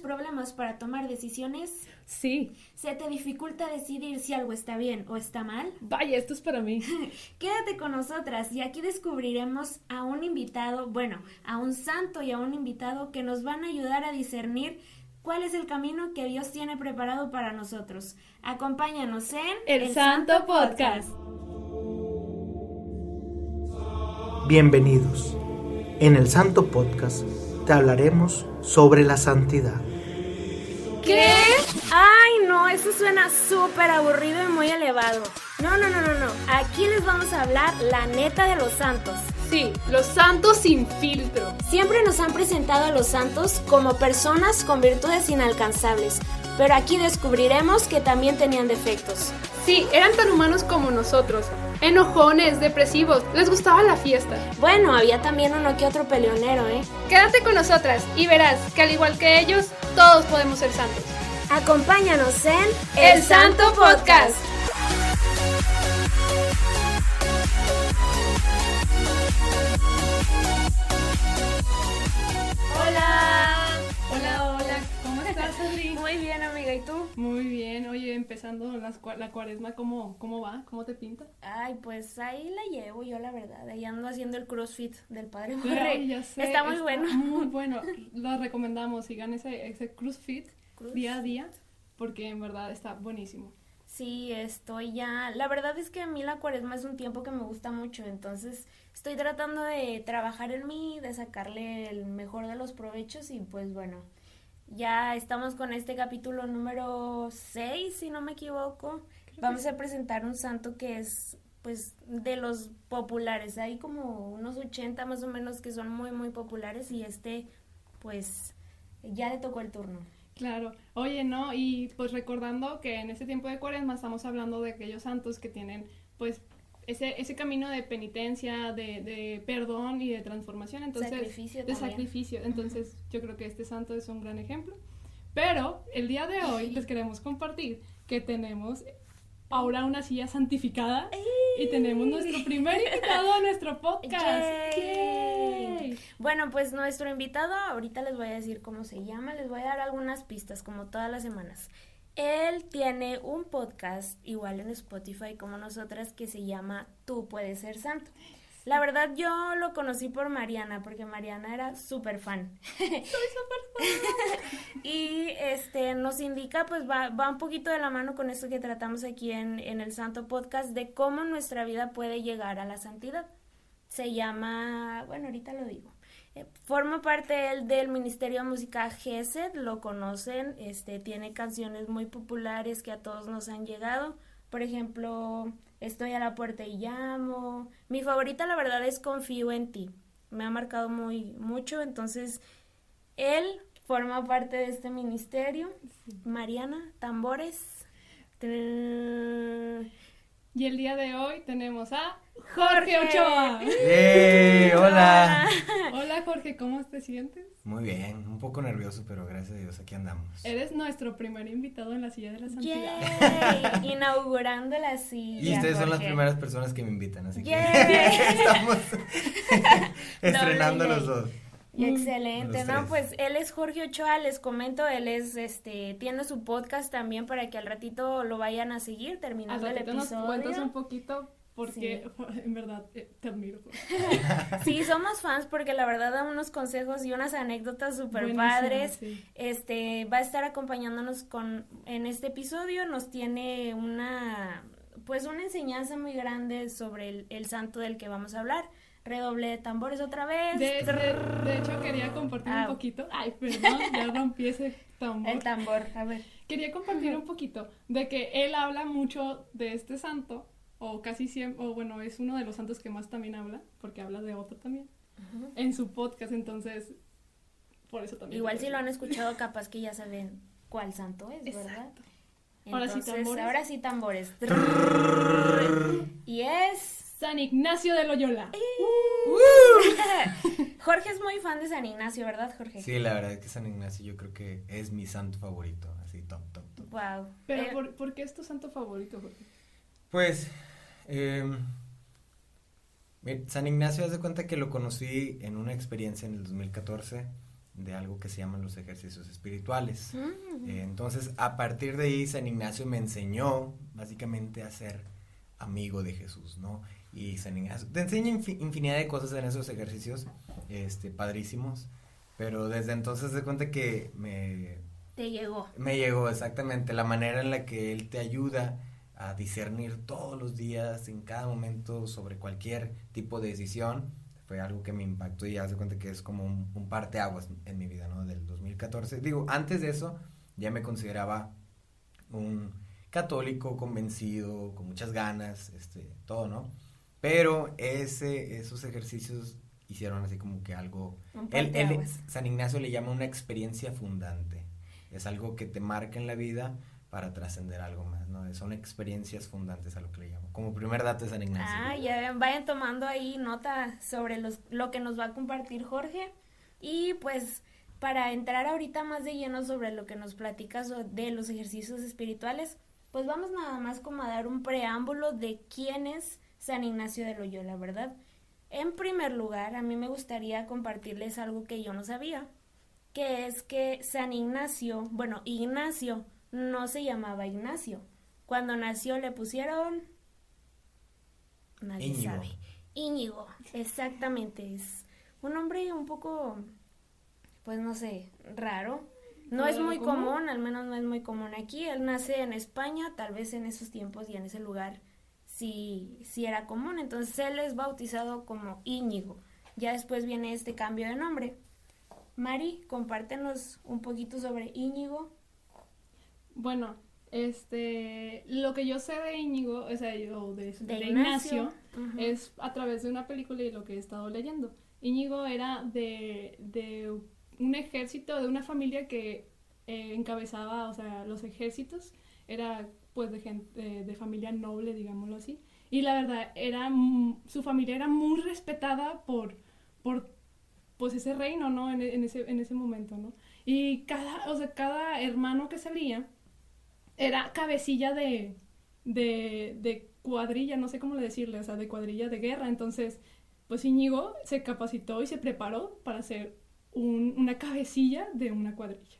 problemas para tomar decisiones? Sí. ¿Se te dificulta decidir si algo está bien o está mal? Vaya, esto es para mí. Quédate con nosotras y aquí descubriremos a un invitado, bueno, a un santo y a un invitado que nos van a ayudar a discernir cuál es el camino que Dios tiene preparado para nosotros. Acompáñanos en El, Santo, Podcast. Bienvenidos. En el Santo Podcast te hablaremos sobre la santidad. ¿Qué? Ay, no, eso suena súper aburrido y muy elevado. No, no, no, no, no. Aquí les vamos a hablar la neta de los santos. Sí, los santos sin filtro. Siempre nos han presentado a los santos como personas con virtudes inalcanzables, pero aquí descubriremos que también tenían defectos. Sí, eran tan humanos como nosotros. Enojones, depresivos, les gustaba la fiesta. Bueno, había también uno que otro peleonero, ¿eh? Quédate con nosotras y verás que al igual que ellos, todos podemos ser santos. Acompáñanos en El Santo Podcast. Las la cuaresma, ¿cómo, ¿cómo va? ¿Cómo te pinta? Ay, pues ahí la llevo yo, la verdad. Ahí ando haciendo el crossfit del padre Ay, Jorge. ya sé, Está muy bueno. Muy bueno, lo recomendamos, sigan ese, ese CrossFit Cruz. día a día, porque en verdad está buenísimo. Sí, estoy ya. La verdad es que a mí la cuaresma es un tiempo que me gusta mucho, entonces estoy tratando de trabajar en mí, de sacarle el mejor de los provechos y pues bueno, ya estamos con este capítulo número 6, si no me equivoco. Vamos a presentar un santo que es pues de los populares, hay como unos 80 más o menos que son muy muy populares y este pues ya le tocó el turno. Claro, oye, ¿no? Y pues recordando que en este tiempo de cuaresma estamos hablando de aquellos santos que tienen pues ese, ese camino de penitencia, de, de perdón y de transformación, entonces Sacrificio de también. sacrificio. Entonces yo creo que este santo es un gran ejemplo. Pero el día de hoy les queremos compartir que tenemos ahora una silla santificada y tenemos nuestro primer invitado a nuestro podcast. Yay. ¡Yay! Bueno, pues nuestro invitado, ahorita les voy a decir cómo se llama, les voy a dar algunas pistas como todas las semanas. Él tiene un podcast igual en Spotify como nosotras que se llama Tú puedes ser santo. La verdad yo lo conocí por Mariana porque Mariana era súper fan. y este nos indica, pues va, va un poquito de la mano con esto que tratamos aquí en, en el Santo Podcast de cómo nuestra vida puede llegar a la santidad. Se llama, bueno, ahorita lo digo. Eh, forma parte él del Ministerio de Música GESED, lo conocen, este, tiene canciones muy populares que a todos nos han llegado. Por ejemplo, Estoy a la puerta y llamo. Mi favorita, la verdad, es Confío en ti. Me ha marcado muy mucho, entonces él forma parte de este ministerio. Mariana, tambores. Y el día de hoy tenemos a Jorge Ochoa. ¡Eh! ¡Hola! Hola Jorge, ¿cómo te sientes? Muy bien, un poco nervioso, pero gracias a Dios aquí andamos. Eres nuestro primer invitado en la silla de la santidad. Yay, inaugurando la silla. Y ustedes son las primeras personas que me invitan, así que Yay. estamos estrenando los dos. Y Excelente, ¿no? Pues él es Jorge Ochoa, les comento, él es, este, tiene su podcast también para que al ratito lo vayan a seguir Al terminando el nos episodio. cuentas un poquito porque en verdad eh, te admiro. Sí, somos fans porque la verdad da unos consejos y unas anécdotas súper padres. sí. Este, va a estar acompañándonos con, en este episodio, nos tiene una, pues una enseñanza muy grande sobre el, el santo del que vamos a hablar. Redoble de tambores otra vez. De, de- de hecho, quería compartir Ah. un poquito. Ay, perdón, ya rompí ese tambor. El tambor, a ver. Quería compartir un poquito de que él habla mucho de este santo, o casi siempre, o bueno, es uno de los santos que más también habla, porque habla de otro también, en su podcast, entonces, por eso también. Igual si lo han escuchado, capaz que ya saben cuál santo es, ¿verdad? Exacto. Ahora sí, Entonces, tambores. ahora sí tambores. y es... San Ignacio de Loyola. Jorge es muy fan de San Ignacio, ¿verdad, Jorge? Sí, la verdad es que San Ignacio yo creo que es mi santo favorito, así top, top, top. Wow. Pero, Eh, ¿por, por qué es tu santo favorito, Jorge? Pues, eh, San Ignacio, haz de cuenta que lo conocí en una experiencia en el 2014 de algo que se llaman los ejercicios espirituales. Mm. Eh, entonces, a partir de ahí, San Ignacio me enseñó básicamente a ser amigo de Jesús, ¿no? Y San Ignacio te enseña infi- infinidad de cosas en esos ejercicios, este, padrísimos, pero desde entonces de cuenta que me, Te llegó. me llegó exactamente la manera en la que él te ayuda a discernir todos los días, en cada momento, sobre cualquier tipo de decisión. Fue algo que me impactó y haz de cuenta que es como un, un parteaguas en mi vida, ¿no? Del 2014. Digo, antes de eso ya me consideraba un católico convencido, con muchas ganas, este, todo, ¿no? Pero ese, esos ejercicios hicieron así como que algo... Él, él-. San Ignacio le llama una experiencia fundante. Es algo que te marca en la vida para trascender algo más, ¿no? Son experiencias fundantes a lo que le llamo. Como primer dato de San Ignacio. Ah, ya vayan tomando ahí nota sobre los, lo que nos va a compartir Jorge. Y pues para entrar ahorita más de lleno sobre lo que nos platicas de los ejercicios espirituales, pues vamos nada más como a dar un preámbulo de quién es San Ignacio de Loyola, ¿verdad? En primer lugar, a mí me gustaría compartirles algo que yo no sabía, que es que San Ignacio, bueno, Ignacio no se llamaba Ignacio. Cuando nació le pusieron Nadie Íñigo. sabe. Íñigo, exactamente. Es un nombre un poco, pues no sé, raro. No ¿Fuera es muy común? común, al menos no es muy común aquí. Él nace en España, tal vez en esos tiempos y en ese lugar sí, sí era común. Entonces él es bautizado como Íñigo. Ya después viene este cambio de nombre. Mari, compártenos un poquito sobre Íñigo. Bueno, este, lo que yo sé de Íñigo, o sea, yo de, De de Ignacio. Es a través de una película y lo que he estado leyendo. Íñigo era de, de un ejército, de una familia que eh, encabezaba, o sea, los ejércitos, era pues de gente, de, de familia noble, digámoslo así. Y la verdad, era, su familia era muy respetada por, por pues ese reino, ¿no? En, en ese, en ese momento, ¿no? Y cada, o sea, cada hermano que salía era cabecilla de, de, de cuadrilla, no sé cómo le decirle, o sea, de cuadrilla de guerra. Entonces, pues Íñigo se capacitó y se preparó para ser un- una cabecilla de una cuadrilla.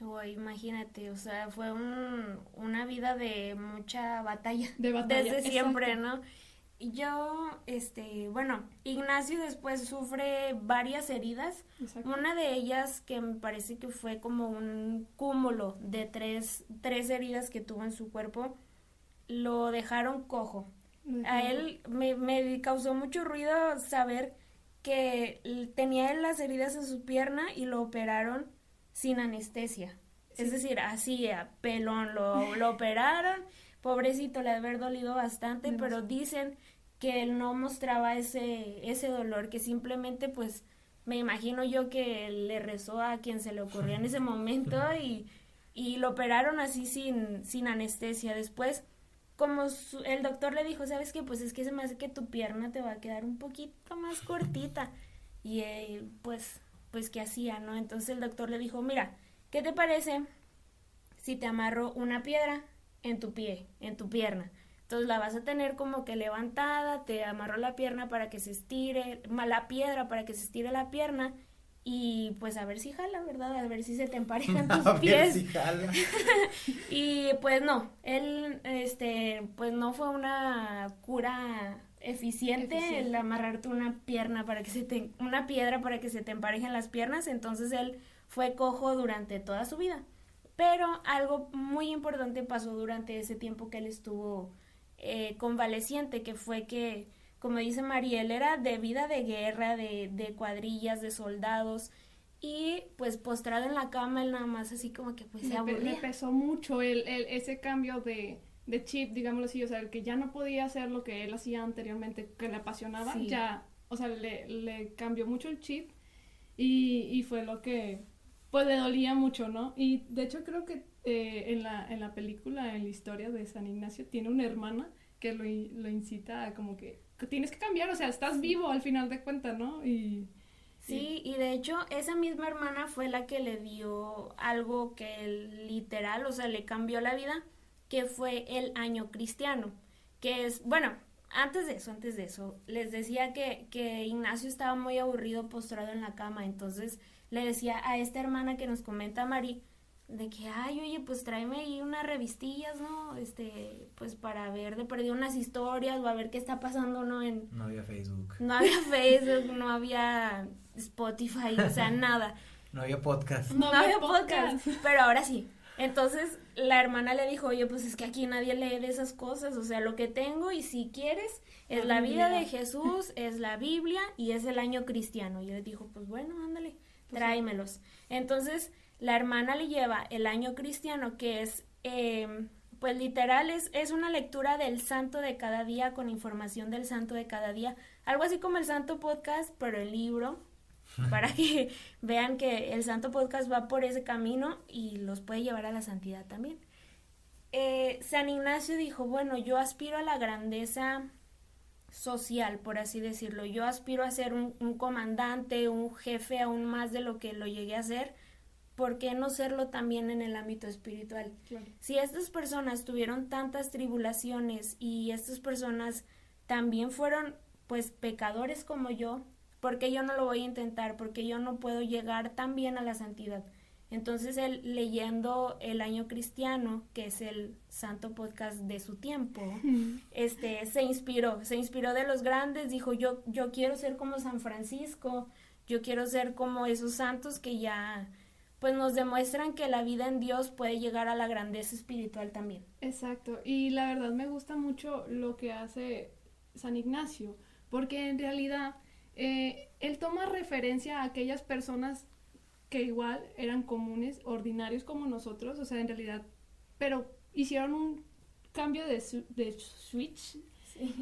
Uy, imagínate, o sea, fue un, una vida de mucha batalla. De batalla, Desde siempre, exacto. ¿no? Yo, este, bueno, Ignacio después sufre varias heridas. Exacto. Una de ellas que me parece que fue como un cúmulo de tres, tres heridas que tuvo en su cuerpo, lo dejaron cojo. A él me, me causó mucho ruido saber que tenía él las heridas en su pierna y lo operaron sin anestesia. Es decir, así a pelón lo, lo operaron. Pobrecito, le ha haber dolido bastante, pero dicen que él no mostraba ese, ese dolor, que simplemente pues me imagino yo que le rezó a quien se le ocurrió en ese momento y, y lo operaron así sin, sin anestesia. Después como su- el doctor le dijo, ¿sabes qué? Pues es que se me hace que tu pierna te va a quedar un poquito más cortita. Y eh, pues, pues, ¿qué hacía, no? Entonces el doctor le dijo, mira, ¿qué te parece si te amarro una piedra en tu pie, en tu pierna? Entonces la vas a tener como que levantada, te amarro la pierna para que se estire, la piedra para que se estire la pierna y pues a ver si jala, ¿verdad? A ver si se te emparejan tus A ver pies. si jala. Y pues no, él, este, pues no fue una cura eficiente, Eficiente. el amarrarte una pierna para que se te, una piedra para que se te emparejen las piernas, entonces él fue cojo durante toda su vida. Pero algo muy importante pasó durante ese tiempo que él estuvo eh, convaleciente, que fue que, como dice Mariel, era de vida de guerra, de, de cuadrillas, de soldados, y pues postrado en la cama, él nada más así como que pues se pe- le aburría. pesó mucho el, el- ese cambio de, de chip, digámoslo así, o sea, el que ya no podía hacer lo que él hacía anteriormente, que le apasionaba, Sí. ya, o sea, le, le cambió mucho el chip y, y fue lo que, pues le dolía mucho, ¿no? Y de hecho creo que eh, en, la, en la película, en la historia de San Ignacio, tiene una hermana que lo, lo incita a como que, que tienes que cambiar, o sea, estás vivo al final de cuentas, ¿no? Y... Sí, y de hecho esa misma hermana fue la que le dio algo que literal, o sea, le cambió la vida, que fue el año cristiano, que es, bueno, antes de eso, antes de eso, les decía que, que Ignacio estaba muy aburrido postrado en la cama, entonces le decía a esta hermana que nos comenta Mari, de que, ay, oye, pues tráeme ahí unas revistillas, ¿no? Este, pues para ver de perdido unas historias o a ver qué está pasando, ¿no? En, no había Facebook. No había Facebook, no había Spotify, o sea, nada. No había podcast. No, había podcast. Pero ahora sí. Entonces la hermana le dijo, oye, pues es que aquí nadie lee de esas cosas, o sea, lo que tengo y si quieres es la, vida de Jesús, es la Biblia y es el año cristiano. Y él dijo, pues bueno, ándale, tráemelos. Entonces la hermana le lleva el año cristiano, que es, eh, pues literal, es, es una lectura del santo de cada día con información del santo de cada día, algo así como el santo podcast, pero el libro, para que vean que el santo podcast va por ese camino y los puede llevar a la santidad también. Eh, San Ignacio dijo, bueno, yo aspiro a la grandeza social, por así decirlo. Yo aspiro a ser un, un, comandante, un jefe aún más de lo que lo llegué a ser, ¿por qué no serlo también en el ámbito espiritual? Si estas personas tuvieron tantas tribulaciones y estas personas también fueron pues pecadores como yo, ¿por qué yo no lo voy a intentar? Porque yo no puedo llegar tan bien a la santidad. Entonces él leyendo el año cristiano, que es el santo podcast de su tiempo, este se inspiró, se inspiró de los grandes, dijo yo yo quiero ser como San Francisco, yo quiero ser como esos santos que ya pues nos demuestran que la vida en Dios puede llegar a la grandeza espiritual también. Exacto, y la verdad me gusta mucho lo que hace San Ignacio, porque en realidad eh, él toma referencia a aquellas personas que igual eran comunes, ordinarios como nosotros, o sea, en realidad, pero hicieron un cambio de, de switch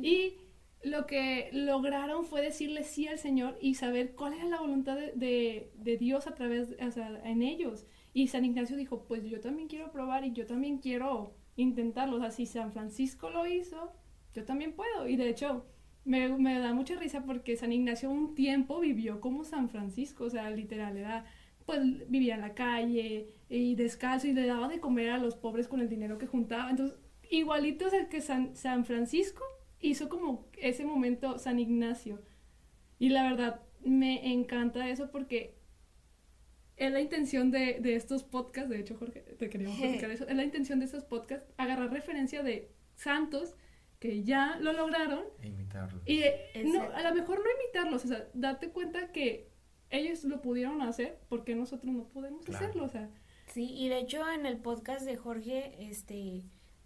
y lo que lograron fue decirle sí al Señor y saber cuál era la voluntad de, de, Dios a través, o sea, en ellos. Y San Ignacio dijo, pues yo también quiero probar y yo también quiero intentarlo. O sea, si San Francisco lo hizo, yo también puedo. Y de hecho, me, me da mucha risa porque San Ignacio un tiempo vivió como San Francisco, o sea, literal, era, pues vivía en la calle y descalzo y le daba de comer a los pobres con el dinero que juntaba. Entonces, igualito es el que San, San Francisco, hizo como ese momento San Ignacio. Y la verdad, me encanta eso porque es la intención de, de estos podcasts, de hecho, Jorge, te queríamos platicar eso, es la intención de estos podcasts agarrar referencia de santos que ya lo lograron. E imitarlos. Y no, a lo mejor no imitarlos, o sea, date cuenta que ellos lo pudieron hacer, porque nosotros no podemos hacerlo, o sea. Sí, y de hecho en el podcast de Jorge, este,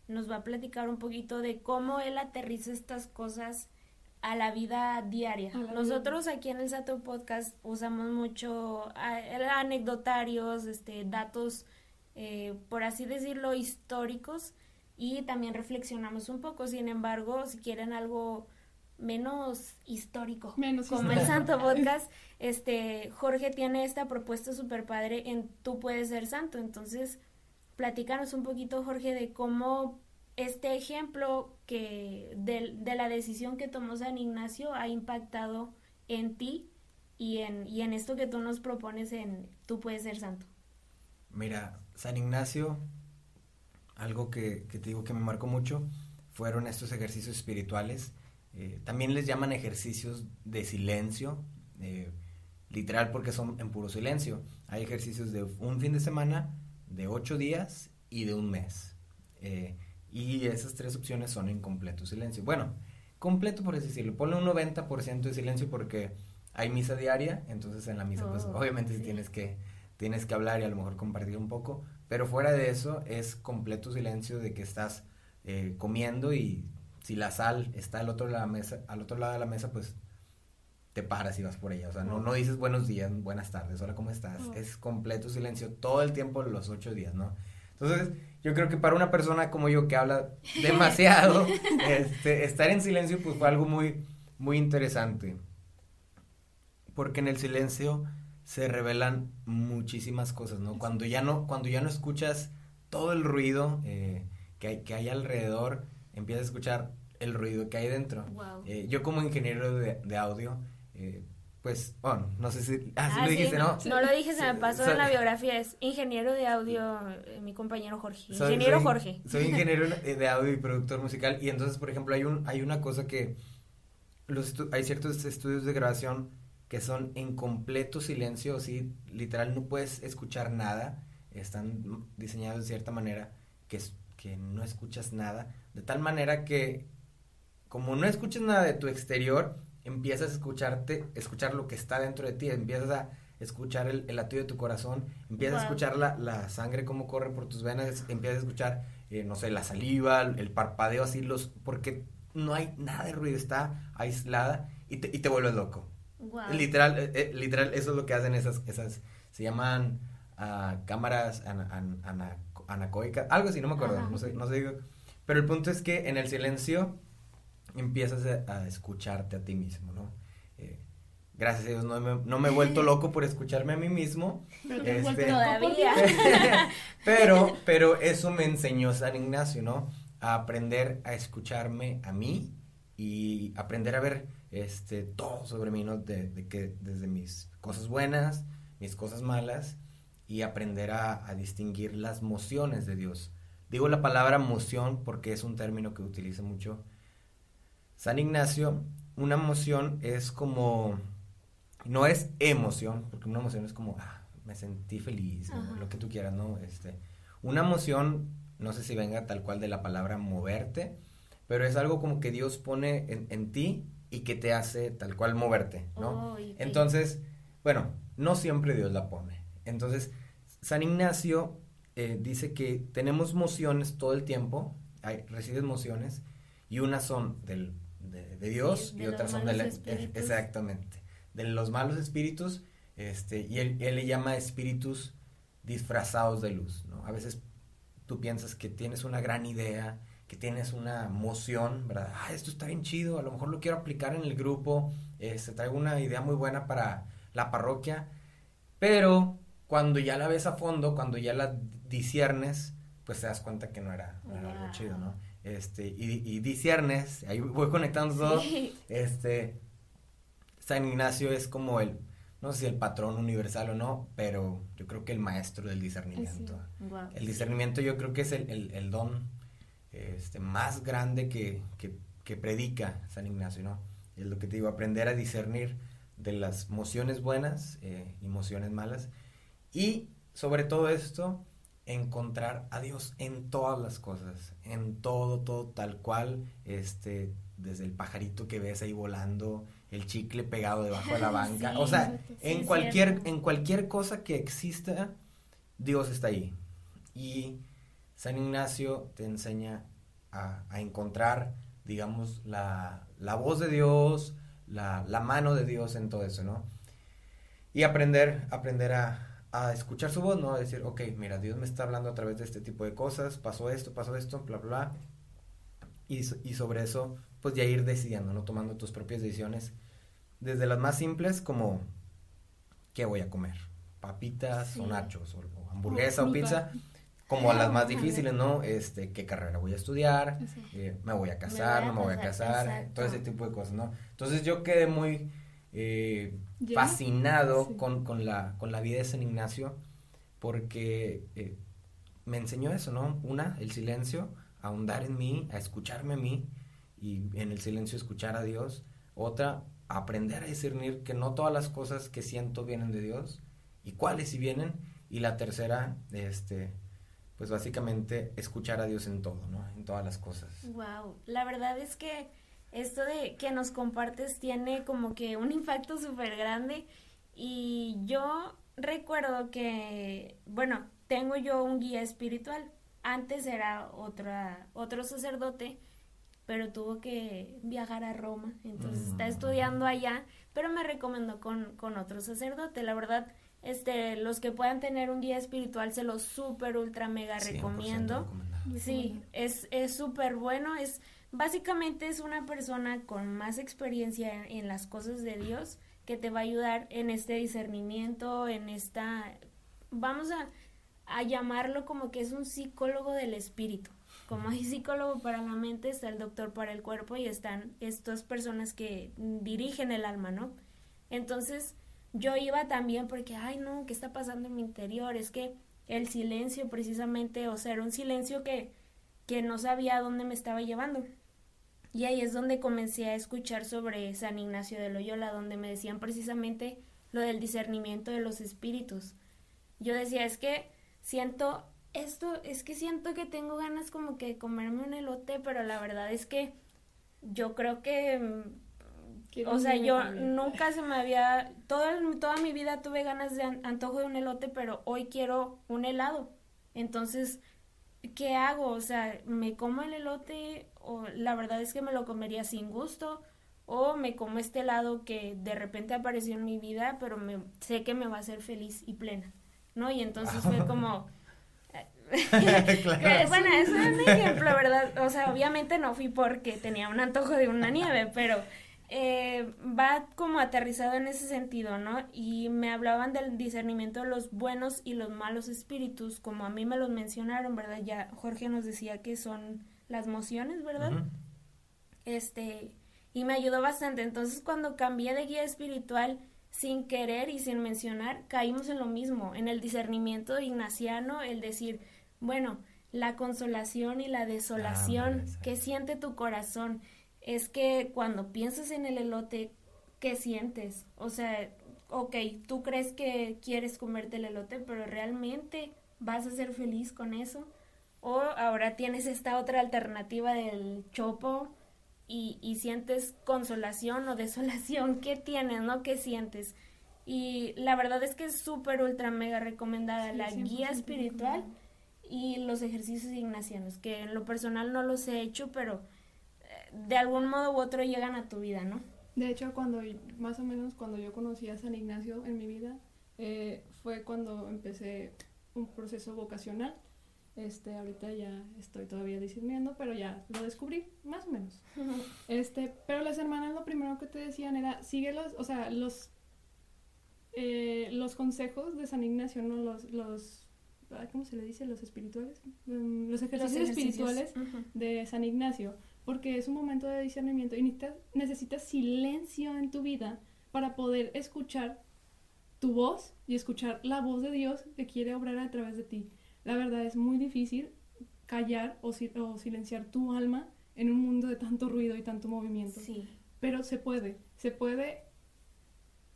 nos va a platicar un poquito de cómo él aterriza estas cosas a la vida diaria. Nosotros aquí en el Sato Podcast usamos mucho anecdotarios, este, datos, eh, por así decirlo, históricos y también reflexionamos un poco. Sin embargo, si quieren algo menos histórico, menos como el Santo Podcast, este, Jorge tiene esta propuesta súper padre en Tú puedes ser santo. Entonces, platícanos un poquito, Jorge, de cómo este ejemplo que de, de, la decisión que tomó San Ignacio ha impactado en ti y en, y en esto que tú nos propones en Tú puedes ser santo. Mira, San Ignacio, algo que, que te digo que me marcó mucho, fueron estos ejercicios espirituales. Eh, también les llaman ejercicios de silencio, eh, literal porque son en puro silencio. Hay ejercicios de un fin de semana, de ocho días y de un mes. Eh, y esas tres opciones son en completo silencio. Bueno, completo por así decirlo. Ponle un 90% de silencio porque hay misa diaria, entonces en la misa pues oh, obviamente tienes que tienes que hablar y a lo mejor compartir un poco, pero fuera de eso es completo silencio de que estás eh, comiendo y si la sal está al otro lado de la mesa, al otro lado de la mesa, pues te paras y vas por ella. O sea, no, no dices buenos días, buenas tardes, hola, ¿cómo estás? Es completo silencio todo el tiempo, los ocho días, ¿no? Entonces, yo creo que para una persona como yo que habla demasiado, este, estar en silencio pues fue algo muy, muy interesante. Porque en el silencio se revelan muchísimas cosas, ¿no? Cuando ya no, cuando ya no escuchas todo el ruido eh, que, hay, que hay alrededor, empiezas a escuchar el ruido que hay dentro. Eh, yo como ingeniero de, de audio, eh, pues, bueno, no sé si... Ah, sí lo dijiste, ¿no? No lo dije, se me pasó en la biografía, es ingeniero de audio, eh, mi compañero Jorge. ingeniero Jorge. Soy ingeniero de audio y productor musical y entonces, por ejemplo, hay, un, hay una cosa que los hay ciertos estudios de grabación que son en completo silencio, sí, literal no puedes escuchar nada, están diseñados de cierta manera que, que no escuchas nada, de tal manera que como no escuchas nada de tu exterior, empiezas a escucharte, escuchar lo que está dentro de ti, empiezas a escuchar el, latido de tu corazón, empiezas a escuchar la, la, sangre como corre por tus venas, empiezas a escuchar, eh, no sé, la saliva, el, parpadeo, así, los, porque no hay nada de ruido, está aislada y te, y te vuelves loco. Literal, eh, eh, literal, eso es lo que hacen esas, esas se llaman uh, cámaras anacoicas, algo así, no me acuerdo, no sé, no sé, pero el punto es que en el silencio empiezas a, escucharte a ti mismo, ¿no? Eh, gracias a Dios no me, no me, he vuelto loco por escucharme a mí mismo. Pero, este, todavía. pero, pero eso me enseñó San Ignacio, ¿no? A aprender a escucharme a mí y aprender a ver este, todo sobre mí, ¿no? De, de que desde mis cosas buenas, mis cosas malas y aprender a, a distinguir las mociones de Dios. Digo la palabra moción porque es un término que utiliza mucho San Ignacio, una emoción es como, no es emoción, porque una emoción es como, ah, me sentí feliz, lo que tú quieras, ¿no? Este, una emoción, no sé si venga tal cual de la palabra moverte, pero es algo como que Dios pone en, ti y que te hace tal cual moverte, ¿no? Entonces, bueno, no siempre Dios la pone. Entonces, San Ignacio eh, dice que tenemos emociones todo el tiempo, hay, recibes emociones, y unas son del de, Dios y otras son de la, exactamente de los malos espíritus este y él, él, le llama espíritus disfrazados de luz no a veces tú piensas que tienes una gran idea que tienes una moción verdad ah esto está bien chido a lo mejor lo quiero aplicar en el grupo este traigo una idea muy buena para la parroquia pero cuando ya la ves a fondo cuando ya la disiernes pues te das cuenta que no era, algo chido no este, y, y disiernes, ahí voy conectando todo, este, San Ignacio es como el, no sé si el patrón universal o no, pero yo creo que el maestro del discernimiento. El discernimiento yo creo que es el, el, don este, más grande que, que, que, predica San Ignacio, ¿no? Es lo que te digo, aprender a discernir de las emociones buenas eh, y emociones malas. Y sobre todo esto, encontrar a Dios en todas las cosas, en todo, todo tal cual, este, desde el pajarito que ves ahí volando, el chicle pegado debajo de la banca, o sea, en cualquier, en cualquier cosa que exista, Dios está ahí. Y San Ignacio te enseña a, encontrar, digamos, la, la voz de Dios, la, la, mano de Dios en todo eso, ¿no? Y aprender, aprender a, a escuchar su voz, ¿no? A decir, ok, mira, Dios me está hablando a través de este tipo de cosas, pasó esto, pasó esto, bla, bla, bla. Y, y sobre eso, pues ya ir decidiendo, ¿no? Tomando tus propias decisiones. Desde las más simples como, ¿qué voy a comer? Papitas o nachos, o, hamburguesa o, pizza. Como a las más difíciles, ¿no? Este, ¿qué carrera voy a estudiar? Eh, ¿Me voy a casar? ¿No me voy a casar? Todo ese tipo de cosas, ¿no? Entonces yo quedé muy eh, fascinado con, con, la, con la vida de San Ignacio porque eh, me enseñó eso, ¿no? Una, el silencio, a ahondar en mí, a escucharme a mí y en el silencio escuchar a Dios. Otra, aprender a discernir que no todas las cosas que siento vienen de Dios y cuáles si vienen. Y la tercera, este, pues básicamente escuchar a Dios en todo, ¿no? En todas las cosas. Wow, la verdad es que esto de que nos compartes tiene como que un impacto súper grande y yo recuerdo que, bueno, tengo yo un guía espiritual. Antes era otra, otro sacerdote, pero tuvo que viajar a Roma, entonces está mm. estudiando allá, pero me recomendó con, con otro sacerdote. La verdad, este, los que puedan tener un guía espiritual se los súper, ultra, mega recomiendo. Sí, es súper bueno, es Básicamente es una persona con más experiencia en, las cosas de Dios que te va a ayudar en este discernimiento, en esta, vamos a, a llamarlo como que es un psicólogo del espíritu. Como hay psicólogo para la mente, está el doctor para el cuerpo y están estas personas que dirigen el alma, ¿no? Entonces yo iba también porque, ay no, ¿qué está pasando en mi interior? Es que el silencio precisamente, o sea, era un silencio que, que no sabía dónde me estaba llevando. Y ahí es donde comencé a escuchar sobre San Ignacio de Loyola, donde me decían precisamente lo del discernimiento de los espíritus. Yo decía, es que siento esto, es que siento que tengo ganas como que de comerme un elote, pero la verdad es que yo creo que mm, o sea, yo nunca se me había, toda, toda mi vida tuve ganas de antojo de un elote, pero hoy quiero un helado. Entonces, ¿qué hago? O sea, ¿me como el elote o la verdad es que me lo comería sin gusto? O me como este helado que de repente apareció en mi vida, pero me, sé que me va a hacer feliz y plena, ¿no? Y entonces fue como... bueno, eso es un ejemplo, ¿verdad? O sea, obviamente no fui porque tenía un antojo de una nieve, pero eh, va como aterrizado en ese sentido, ¿no? Y me hablaban del discernimiento de los buenos y los malos espíritus, como a mí me los mencionaron, ¿verdad? Ya Jorge nos decía que son las mociones, ¿verdad? Este, y me ayudó bastante. Entonces, cuando cambié de guía espiritual, sin querer y sin mencionar, caímos en lo mismo, en el discernimiento ignaciano, el decir, bueno, la consolación y la desolación que siente tu corazón es que cuando piensas en el elote, ¿qué sientes? O sea, ok, tú crees que quieres comerte el elote, pero realmente vas a ser feliz con eso. O ahora tienes esta otra alternativa del chopo y, y sientes consolación o desolación. ¿Qué tienes, no? ¿Qué sientes? Y la verdad es que es súper, ultra, mega recomendada la guía espiritual y los ejercicios ignacianos, que en lo personal no los he hecho, pero de algún modo u otro llegan a tu vida, ¿no? De hecho, cuando, más o menos cuando yo conocí a San Ignacio en mi vida, eh, fue cuando empecé un proceso vocacional. Este, ahorita ya estoy todavía discerniendo, pero ya lo descubrí, más o menos. Este, pero las hermanas lo primero que te decían era, sigue los, o sea, los, eh, los consejos de San Ignacio, ¿no? Los, los, ¿cómo se le dice? Los espirituales, mm, los ejercicios, espirituales de San Ignacio porque es un momento de discernimiento y necesitas, silencio en tu vida para poder escuchar tu voz y escuchar la voz de Dios que quiere obrar a través de ti. La verdad es muy difícil callar o, silenciar tu alma en un mundo de tanto ruido y tanto movimiento. Sí. Pero se puede, se puede.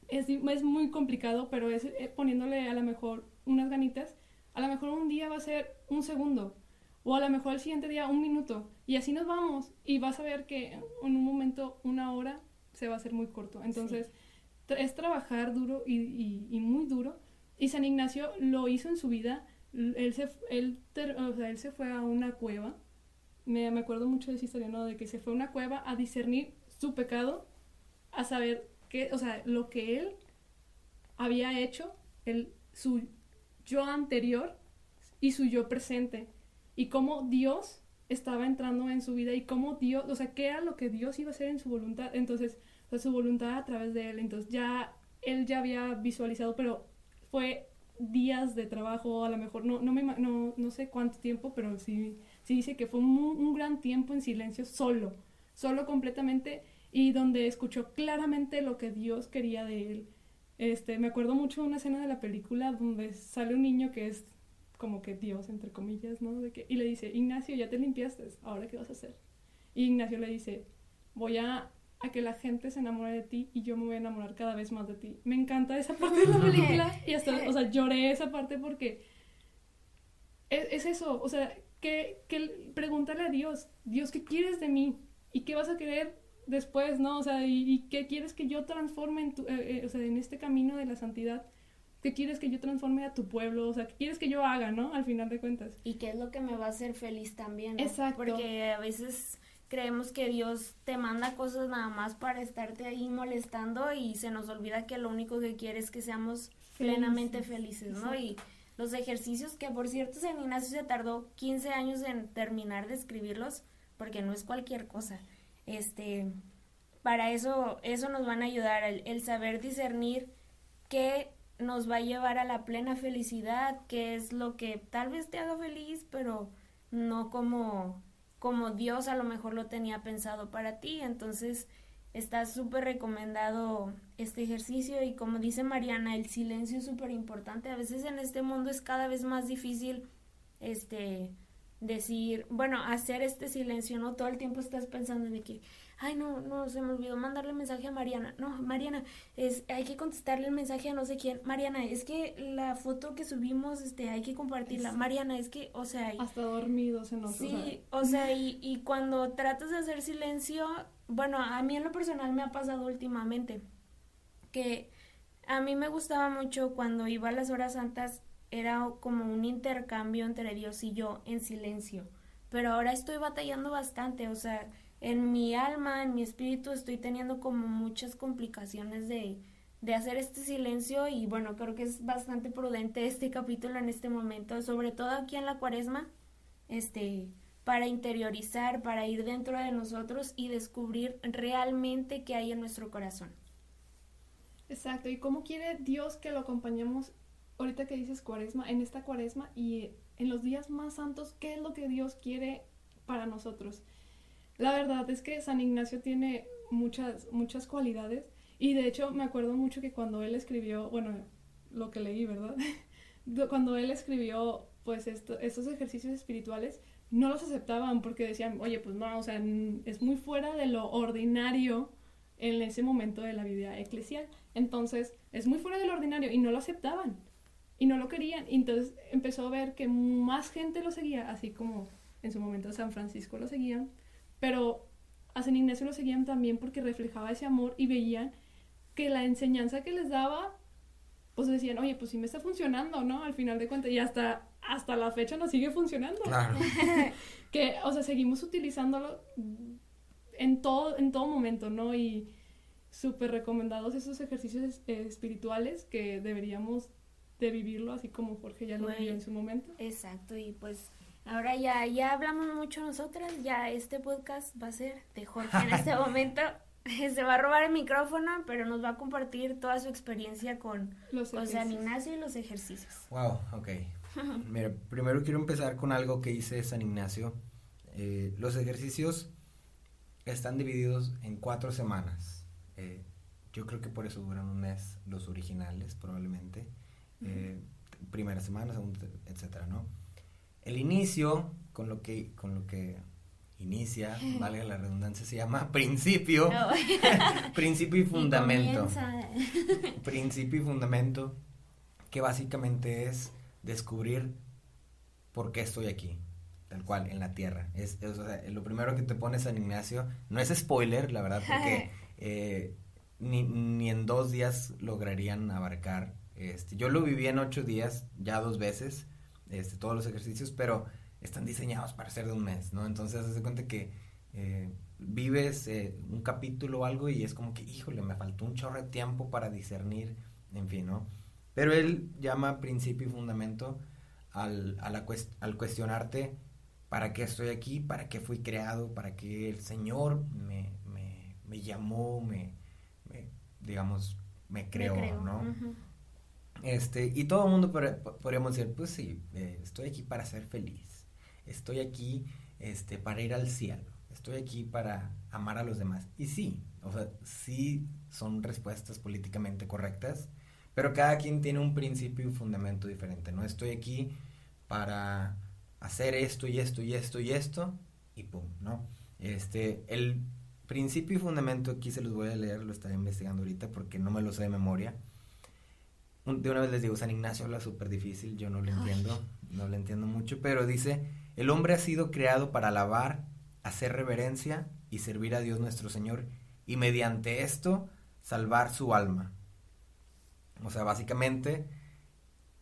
Es, es muy complicado, pero es eh, poniéndole a lo mejor unas ganitas. A lo mejor un día va a ser un segundo, o a lo mejor el siguiente día un minuto y así nos vamos y vas a ver que en un momento una hora se va a hacer muy corto. Entonces es trabajar duro y, y, muy duro y San Ignacio lo hizo en su vida. Él se, él, o sea, él se fue a una cueva. Me, me acuerdo mucho de esa historia, ¿no? De que se fue a una cueva a discernir su pecado, a saber qué, o sea, lo que él había hecho, el, su yo anterior y su yo presente y cómo Dios estaba entrando en su vida y cómo Dios, o sea, qué era lo que Dios iba a hacer en su voluntad. Entonces, o su voluntad a través de él. Entonces, ya él ya había visualizado, pero fue días de trabajo, a lo mejor, no, no, me, no, no sé cuánto tiempo, pero sí, sí dice que fue un, gran tiempo en silencio, solo, solo completamente, y donde escuchó claramente lo que Dios quería de él. Este, me acuerdo mucho de una escena de la película donde sale un niño que es como que Dios, entre comillas, ¿no? De que, y le dice, Ignacio, ya te limpiaste, ¿ahora qué vas a hacer? Y Ignacio le dice, voy a, a que la gente se enamore de ti y yo me voy a enamorar cada vez más de ti. Me encanta esa parte de la película y hasta, o sea, lloré esa parte porque es, es eso, o sea, que, que pregúntale a Dios, Dios, ¿qué quieres de mí? ¿Y qué vas a querer después, no? O sea, ¿y, qué quieres que yo transforme en, tu, eh, eh, o sea, en este camino de la santidad? ¿Qué quieres que yo transforme a tu pueblo? O sea, ¿qué quieres que yo haga, no? Al final de cuentas. Y qué es lo que me va a hacer feliz también. Exacto. Porque a veces creemos que Dios te manda cosas nada más para estarte ahí molestando y se nos olvida que lo único que quiere es que seamos plenamente felices, ¿no? Y los ejercicios, que por cierto San Ignacio se tardó 15 años en terminar de escribirlos, porque no es cualquier cosa. Este, para eso, eso nos van a ayudar, el, el saber discernir qué nos va a llevar a la plena felicidad, que es lo que tal vez te haga feliz, pero no como, como Dios a lo mejor lo tenía pensado para ti. Entonces está súper recomendado este ejercicio y como dice Mariana, el silencio es súper importante. A veces en este mundo es cada vez más difícil este decir, bueno, hacer este silencio, ¿no? Todo el tiempo estás pensando de que, ay, no, no, se me olvidó mandarle mensaje a Mariana. No, Mariana, es, hay que contestarle el mensaje a no sé quién. Mariana, es que la foto que subimos, este, hay que compartirla. Mariana, es que, o sea... Hasta dormido se nos Sí, o sea, y, y cuando tratas de hacer silencio, bueno, a mí en lo personal me ha pasado últimamente que a mí me gustaba mucho cuando iba a las horas santas, era como un intercambio entre Dios y yo en silencio. Pero ahora estoy batallando bastante, o sea, en mi alma, en mi espíritu, estoy teniendo como muchas complicaciones de, de hacer este silencio y bueno, creo que es bastante prudente este capítulo en este momento, sobre todo aquí en la cuaresma, este, para interiorizar, para ir dentro de nosotros y descubrir realmente qué hay en nuestro corazón. Exacto, y cómo quiere Dios que lo acompañemos ahorita que dices cuaresma, en esta cuaresma y en los días más santos, ¿qué es lo que Dios quiere para nosotros? La verdad es que San Ignacio tiene muchas, muchas cualidades y de hecho me acuerdo mucho que cuando él escribió, bueno, lo que leí, ¿verdad? cuando él escribió pues esto, estos ejercicios espirituales, no los aceptaban porque decían, oye, pues no, o sea, es muy fuera de lo ordinario en ese momento de la vida eclesial. Entonces, es muy fuera de lo ordinario y no lo aceptaban y no lo querían. Y entonces empezó a ver que más gente lo seguía, así como en su momento San Francisco lo seguían, pero a San Ignacio lo seguían también porque reflejaba ese amor y veían que la enseñanza que les daba, pues decían, oye, pues sí me está funcionando, ¿no? Al final de cuentas, y hasta, hasta la fecha nos sigue funcionando. Claro. que, o sea, seguimos utilizándolo en todo, en todo momento, ¿no? Y súper recomendados esos ejercicios eh, espirituales que deberíamos de vivirlo así como Jorge ya lo vivió en su momento. Exacto, y pues ahora ya, ya hablamos mucho nosotras, ya este podcast va a ser de Jorge en este momento. Se va a robar el micrófono, pero nos va a compartir toda su experiencia con, los San Ignacio y los ejercicios. Wow, ok. Mira, primero quiero empezar con algo que dice San Ignacio. Eh, los ejercicios están divididos en cuatro semanas. Eh, yo creo que por eso duran un mes los originales, probablemente. Eh, primera semana, segunda, etcétera, ¿no? El inicio, con lo que, con lo que inicia, valga la redundancia, se llama principio. principio y fundamento. principio y fundamento, que básicamente es descubrir por qué estoy aquí, tal cual, en la tierra. Es, lo primero que te pone San Ignacio, no es spoiler, la verdad, porque eh, ni, ni en dos días lograrían abarcar este, yo lo viví en ocho días, ya dos veces, este, todos los ejercicios, pero están diseñados para ser de un mes, ¿no? Entonces, hace cuenta que eh, vives eh, un capítulo o algo y es como que, híjole, me faltó un chorro de tiempo para discernir, en fin, ¿no? Pero él llama principio y fundamento al, al cuestionarte para qué estoy aquí, para qué fui creado, para qué el Señor me, me, me llamó, me, digamos, me creó, ¿no? Este, y todo el mundo podríamos decir, pues sí, eh, estoy aquí para ser feliz, estoy aquí este, para ir al cielo, estoy aquí para amar a los demás. Y sí, o sea, sí son respuestas políticamente correctas, pero cada quien tiene un principio y un fundamento diferente, ¿no? Estoy aquí para hacer esto y esto y esto y esto, y pum, ¿no? Este, el principio y fundamento aquí se los voy a leer, lo estaré investigando ahorita porque no me lo sé de memoria de una vez les digo, San Ignacio habla súper difícil, yo no lo entiendo, no lo entiendo mucho, pero dice, el hombre ha sido creado para alabar, hacer reverencia y servir a Dios nuestro Señor, y mediante esto salvar su alma. O sea, básicamente,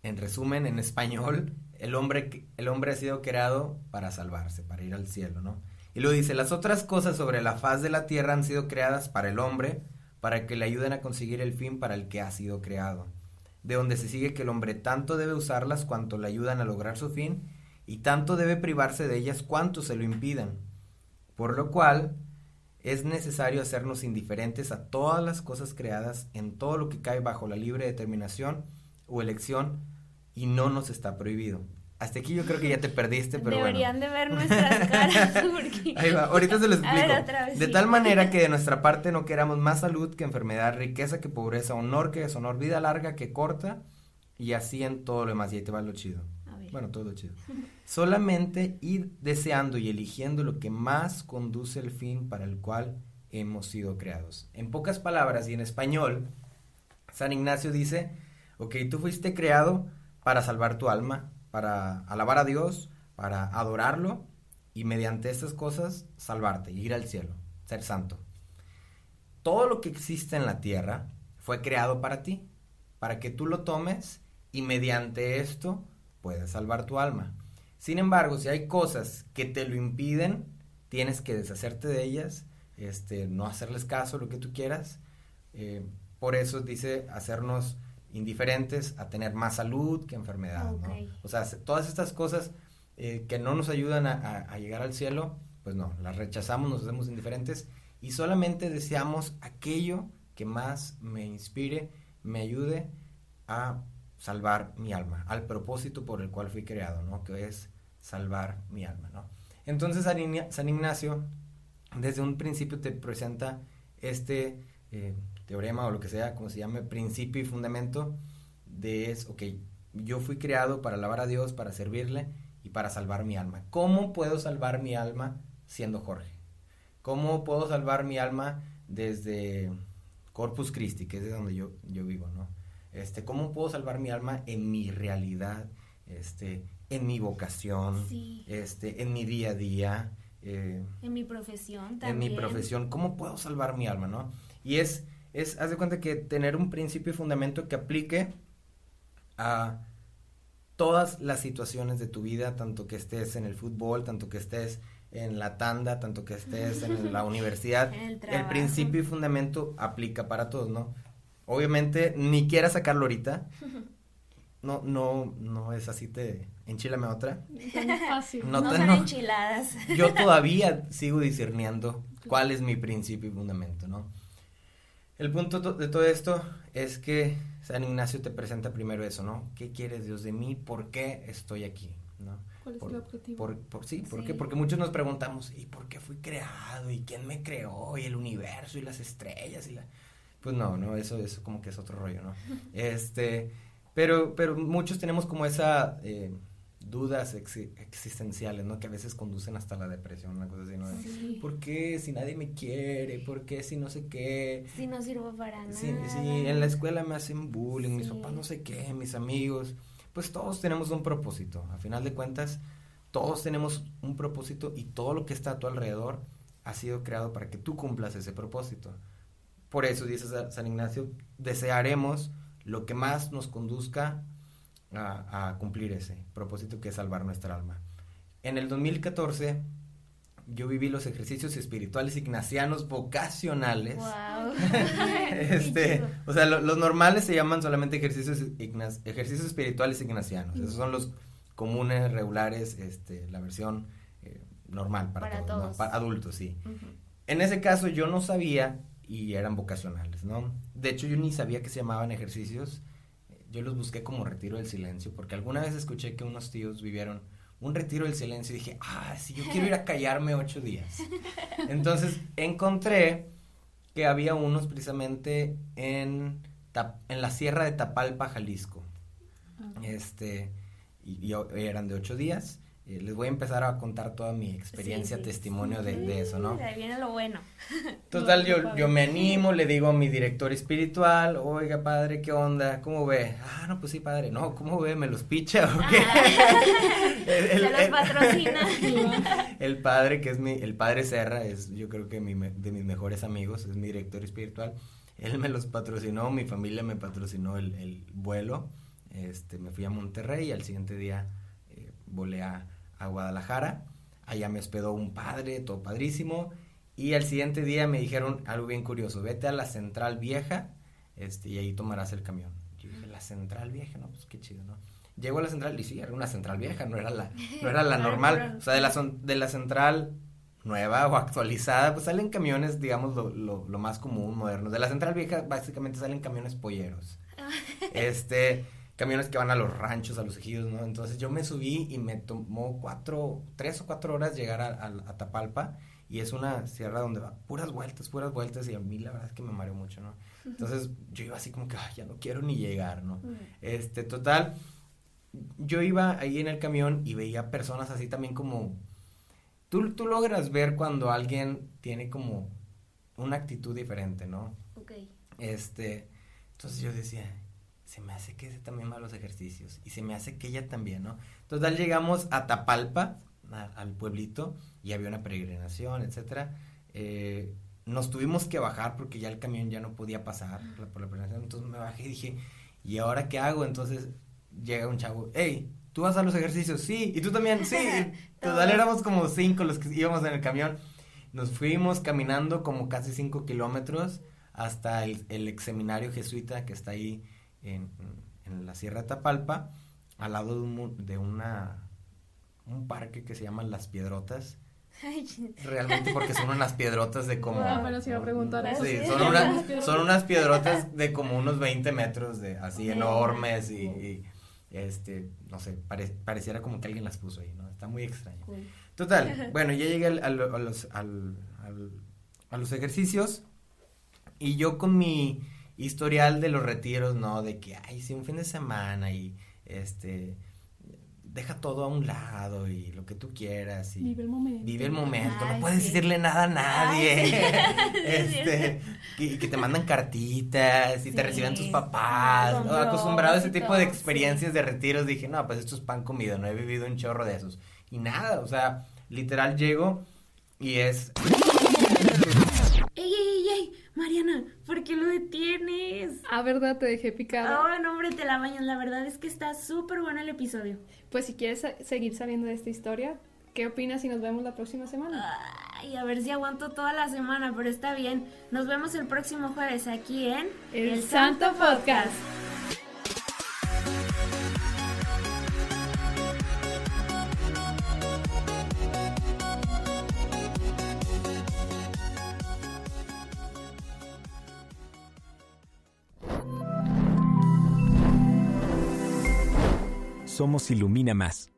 en resumen, en español, el hombre, el hombre ha sido creado para salvarse, para ir al cielo, ¿no? Y luego dice, las otras cosas sobre la faz de la tierra han sido creadas para el hombre, para que le ayuden a conseguir el fin para el que ha sido creado de donde se sigue que el hombre tanto debe usarlas cuanto le ayudan a lograr su fin, y tanto debe privarse de ellas cuanto se lo impidan. Por lo cual, es necesario hacernos indiferentes a todas las cosas creadas en todo lo que cae bajo la libre determinación o elección, y no nos está prohibido. Hasta aquí yo creo que ya te perdiste, pero Deberían de ver nuestras caras. Ahí va, ahorita se lo explico. de tal manera que de nuestra parte no queramos más salud que enfermedad, riqueza que pobreza, honor que deshonor, vida larga que corta, y así en todo lo demás. Y ahí te va lo chido. A ver. Bueno, todo chido. Solamente ir deseando y eligiendo lo que más conduce al fin para el cual hemos sido creados. En pocas palabras y en español, San Ignacio dice, ok, tú fuiste creado para salvar tu alma, para alabar a Dios, para adorarlo y mediante estas cosas salvarte, ir al cielo, ser santo. Todo lo que existe en la tierra fue creado para ti, para que tú lo tomes y mediante esto puedes salvar tu alma. Sin embargo, si hay cosas que te lo impiden, tienes que deshacerte de ellas, este, no hacerles caso, lo que tú quieras. Eh, por eso dice hacernos indiferentes a tener más salud que enfermedad, ¿no? O sea, todas estas cosas eh, que no nos ayudan a, llegar al cielo, pues no, las rechazamos, nos hacemos indiferentes y solamente deseamos aquello que más me inspire, me ayude a salvar mi alma, al propósito por el cual fui creado, ¿no? Que es salvar mi alma, ¿no? Entonces San Ignacio desde un principio te presenta este eh, teorema o lo que sea, como se llame, principio y fundamento de es, ok, yo fui creado para alabar a Dios, para servirle y para salvar mi alma. ¿Cómo puedo salvar mi alma siendo Jorge? ¿Cómo puedo salvar mi alma desde Corpus Christi, que es de donde yo, yo vivo, ¿no? Este, ¿Cómo puedo salvar mi alma en mi realidad, este, en mi vocación, este, en mi día a día? Eh, en mi profesión también. En mi profesión, ¿cómo puedo salvar mi alma, no? Y es, es, haz de cuenta que tener un principio y fundamento que aplique a todas las situaciones de tu vida, tanto que estés en el fútbol, tanto que estés en la tanda, tanto que estés en la universidad, el, el, principio y fundamento aplica para todos, ¿no? Obviamente, ni quieras sacarlo ahorita. No, no, no es así, te enchilame otra. Fácil. No, son enchiladas. Yo todavía sigo discerniendo cuál es mi principio y fundamento, ¿no? El punto de todo esto es que San Ignacio te presenta primero eso, ¿no? ¿Qué quieres Dios de mí? ¿Por qué estoy aquí? ¿no? ¿Cuál es el objetivo? Por, sí, ¿por qué? Porque muchos nos preguntamos, ¿y por qué fui creado? ¿Y quién me creó? ¿Y el universo? ¿Y las estrellas? y la... Pues no, no, eso es como que es otro rollo, ¿no? este, pero, pero muchos tenemos como esa... Eh, dudas existenciales, ¿no? Que a veces conducen hasta la depresión, una cosa así, ¿no? Sí. ¿Por qué si nadie me quiere? ¿Por qué si no sé qué? Si no sirvo para nada. Sí, en la escuela me hacen bullying, mis papás no sé qué, mis amigos. Pues todos tenemos un propósito. A final de cuentas, todos tenemos un propósito y todo lo que está a tu alrededor ha sido creado para que tú cumplas ese propósito. Por eso, dice San Ignacio, desearemos lo que más nos conduzca a, cumplir ese propósito que es salvar nuestra alma. En el 2014 yo viví los ejercicios espirituales ignacianos vocacionales. Wow. este, o sea, los normales se llaman solamente ejercicios, ejercicios espirituales ignacianos. Esos son los comunes, regulares, este, la versión eh, normal para, todos, para adultos, sí. En ese caso yo no sabía y eran vocacionales, ¿no? De hecho yo ni sabía que se llamaban ejercicios yo los busqué como retiro del silencio, porque alguna vez escuché que unos tíos vivieron un retiro del silencio y dije, ah, sí, yo quiero ir a callarme ocho días. Entonces encontré que había unos precisamente en, en la sierra de Tapalpa, Jalisco. Ah. Este, y, y, eran de ocho días. Eh, les voy a empezar a contar toda mi experiencia, testimonio de, eso, ¿no? Ahí viene lo bueno. Total, yo, yo me animo, le digo a mi director espiritual, oiga, padre, ¿qué onda? ¿Cómo ve? Ah, no, pues sí, padre. No, ¿cómo ve? ¿Me los picha o qué? Se los patrocina. el padre, que es mi, el padre Serra, es yo creo que mi, de mis mejores amigos, es mi director espiritual. Él me los patrocinó, mi familia me patrocinó el, el vuelo. Este, me fui a Monterrey y al siguiente día eh, volé a a Guadalajara. Allá me hospedó un padre, todo padrísimo. Y al siguiente día me dijeron algo bien curioso, vete a la central vieja este, y ahí tomarás el camión. Yo dije, la central vieja, no, pues qué chido, ¿no? Llego a la central y sí, era una central vieja, no era la, no era la normal. O sea, de la, de la central nueva o actualizada, pues salen camiones, digamos, lo, lo, lo más común, modernos. De la central vieja, básicamente salen camiones polleros. Este, camiones que van a los ranchos, a los ejidos, ¿no? Entonces yo me subí y me tomó cuatro, tres o cuatro horas llegar a, Tapalpa y es una sierra donde va puras vueltas, puras vueltas y a mí la verdad es que me mareo mucho, ¿no? Entonces yo iba así como que, ya no quiero ni llegar, ¿no? Este, total, yo iba ahí en el camión y veía personas así también como... Tú, tú logras ver cuando alguien tiene como una actitud diferente, ¿no? Ok. Este, entonces yo decía, se me hace que ese también va a los ejercicios y se me hace que ella también, ¿no? Entonces llegamos a Tapalpa, al pueblito, y había una peregrinación, etcétera. Eh, nos tuvimos que bajar porque ya el camión ya no podía pasar por la peregrinación, entonces me bajé y dije, ¿y ahora qué hago? Entonces llega un chavo, hey, ¿tú vas a los ejercicios? Sí, y tú también, sí. Total, éramos como cinco los que íbamos en el camión. Nos fuimos caminando como casi cinco kilómetros hasta el, el ex seminario jesuita que está ahí en, en, la Sierra de Tapalpa, al lado de, un, de una, un parque que se llama Las Piedrotas. Realmente porque son unas piedrotas de como... Ah, pero si iba a preguntar eso. Sí, son, son unas piedrotas de como unos 20 metros, de así enormes y, este, no sé, pareciera como que alguien las puso ahí, ¿no? Está muy extraño. Total, bueno, ya llegué al, al, a, los, al, a los ejercicios y yo con mi historial de los retiros, ¿no? De que, ay, sí, un fin de semana y, este, deja todo a un lado y lo que tú quieras. Y vive el momento. Vive el momento, no puedes decirle nada a nadie. este, y que te mandan cartitas y te reciben tus papás. Acostumbrado a ese tipo de experiencias de retiros, dije, no, pues esto es pan comido, no he vivido un chorro de esos. Y nada, o sea, literal llego y es... Ah, ¿verdad? Te dejé picado. Oh, no, hombre, te la bañas. La verdad es que está súper bueno el episodio. Pues si quieres seguir sabiendo de esta historia, ¿qué opinas si nos vemos la próxima semana? Ay, a ver si aguanto toda la semana, pero está bien. Nos vemos el próximo jueves aquí en El, Santo Podcast. Somos Ilumina Más.